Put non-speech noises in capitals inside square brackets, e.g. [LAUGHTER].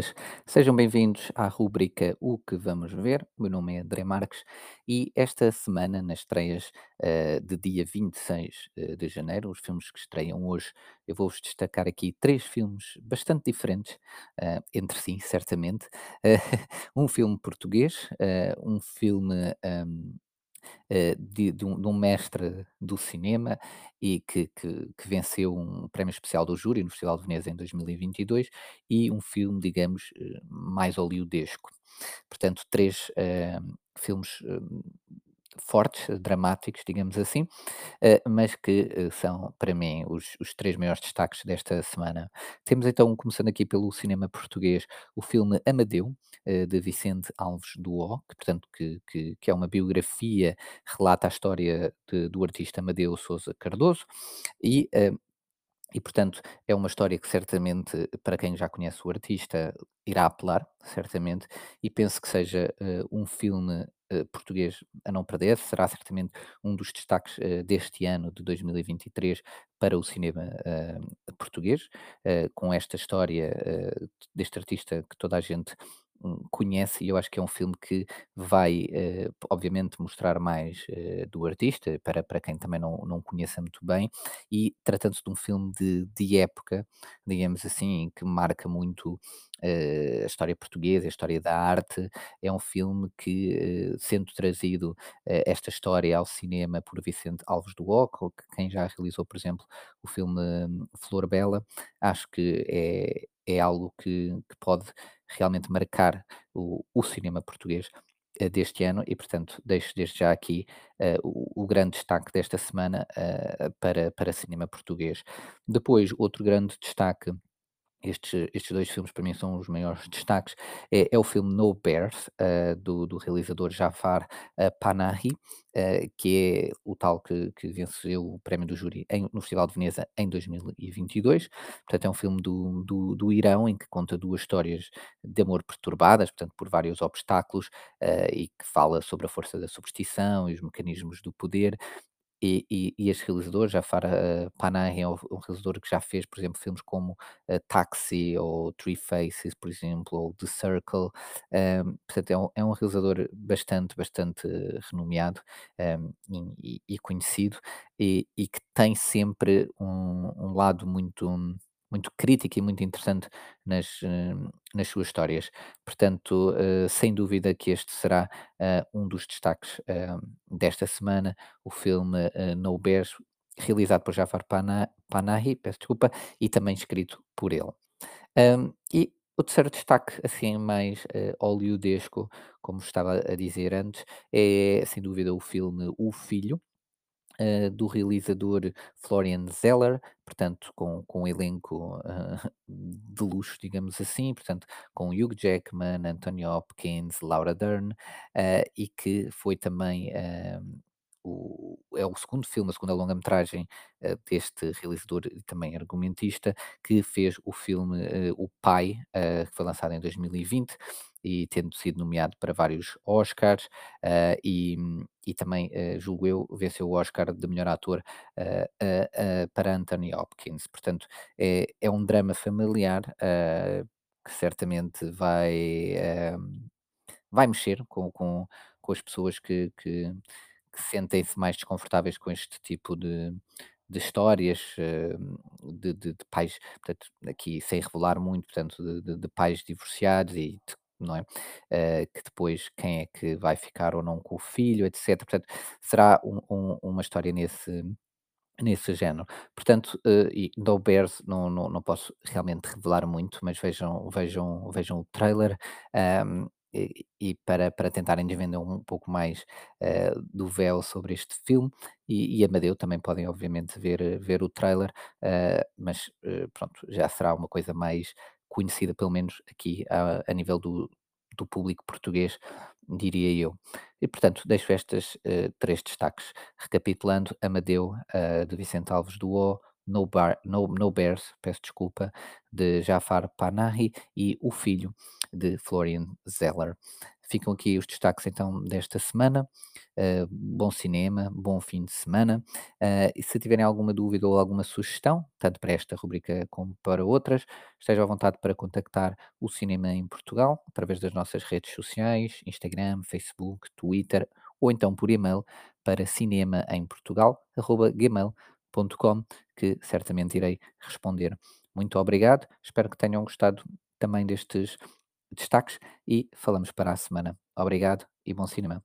Boas, sejam bem-vindos à rubrica O que vamos ver. O meu nome é André Marques e esta semana, nas estreias eh, de dia 26 eh, de janeiro, os filmes que estreiam hoje, eu vou-vos destacar aqui três filmes bastante diferentes eh, entre si, certamente. [LAUGHS] Eh, um filme português, um filme ahm, eh, de, de um, de um mestre do cinema e que, que- que venceu um prémio especial do júri no Festival de Veneza em 2022 e um filme, digamos, eh, mais hollywoodesco. Portanto, três eh, filmes fortes, dramáticos, digamos assim, eh, mas que eh, são, para mim, os, os três maiores destaques desta semana. Temos então, começando aqui pelo cinema português, o filme Amadeu, eh, de Vicente Alves Duó, que, portanto, que, que, que é uma biografia, relata a história de- do artista Amadeu Sousa Cardoso, e e, portanto, é uma história que certamente, para quem já conhece o artista, irá apelar, certamente, e penso que seja eh, um filme português a não perder. Será certamente um dos destaques eh, deste ano, de 2023, para o cinema eh, português, eh, com esta história eh, deste artista que toda a gente conhece, e eu acho que é um filme que vai, eh, obviamente, mostrar mais eh, do artista, para, para quem também não, não conheça muito bem, e tratando-se de um filme de, de época, digamos assim, que marca muito eh, a história portuguesa, a história da arte, é um filme que, sendo trazido esta história ao cinema por Vicente Alves do Oco, que quem já realizou, por exemplo, o filme hum, Flor Bela, acho que é, é algo que, que pode realmente marcar o, o cinema português eh, deste ano e, portanto, deixo desde já aqui eh, o, o grande destaque desta semana eh, para, para cinema português. Depois, outro grande destaque estes, estes 2 filmes para mim são os maiores [LAUGHS] destaques. É, é o filme No Bears, eh, do, do realizador Jafar eh, Panahi, eh, que é o tal que, que venceu o prémio do júri em- no Festival de Veneza em 2022. Portanto, é um filme do, do, do Irão em que conta duas histórias de amor perturbadas, portanto, por vários obstáculos, e que fala sobre a força da superstição e os mecanismos do poder e e e este realizador, Jafar, eh, Panahi, é um um realizador que já fez, por exemplo, filmes como, eh, Taxi ou Three Faces, por exemplo, ou The Circle, hum, portanto é um é um realizador bastante, bastante eh, renomeado, hum, e e conhecido, e e que tem sempre um um lado muito muito crítico e muito interessante nas, hum, nas suas histórias. Portanto, eh, sem dúvida que este será, ah, um dos destaques, hã, desta semana o filme, eh, No Bears, realizado por Jafar Pana Panahi, peço desculpa, e também escrito por ele. Hum, e o terceiro destaque, assim, mais eh, hollywoodesco, como estava a dizer antes, é sem dúvida o filme O Filho, eh, do realizador Florian Zeller, portanto, com, com um elenco ah, [LAUGHS] de luxo, digamos assim, portanto, com Hugh Jackman, Anthony Hopkins, Laura Dern, ah, e que foi também ah, o, é o segundo filme, a segunda longa-metragem ah, deste realizador e também argumentista, que fez o filme ah, O Pai, ah, que foi lançado em 2020 e tendo sido nomeado para vários Oscars, e, e também, julgo eu, venceu o Oscar de melhor ator para Anthony Hopkins. Portanto, é, é um drama familiar que certamente vai, vai mexer com, com, com as pessoas que, que, que sentem-se mais desconfortáveis com este tipo de, de histórias eh, de, de- de pais, portanto, aqui sem revelar muito, portanto, de, de- pais divorciados e não é? Eh, que depois quem é que vai ficar ou não com o filho, etc. Portanto, será um- um- uma história nesse, Nesse género. Portanto, eh, e No Bears não não não posso realmente revelar muito, mas vejam vejam vejam o trailer, ahm, e para para tentarem desvendar um pouco mais, eh, do véu sobre este filme, e e Amadeu também podem obviamente ver ver o trailer, ah, mas, eh, pronto, já será uma coisa mais conhecida, pelo menos aqui a a nível do do público português, diria eu. E portanto deixo estas, 3 destaques. Recapitulando, Amadeu, de Vicente Alves Duó, No, Bar, no, no Bears, peço desculpa, de Jafar Panahi e O Filho, de Florian Zeller. ficam aqui os destaques então desta semana. Uh, bom cinema, bom fim de semana. Uh, e se tiverem alguma dúvida ou alguma sugestão, tanto para esta rubrica como para outras, esteja à vontade para contactar o Cinema em Portugal através das nossas redes sociais, Instagram, Facebook, Twitter ou então por e-mail para cinemaemportugal.gmail.com que certamente irei responder. Muito obrigado, espero que tenham gostado também destes destaques e falamos para a semana. Obrigado e bom cinema.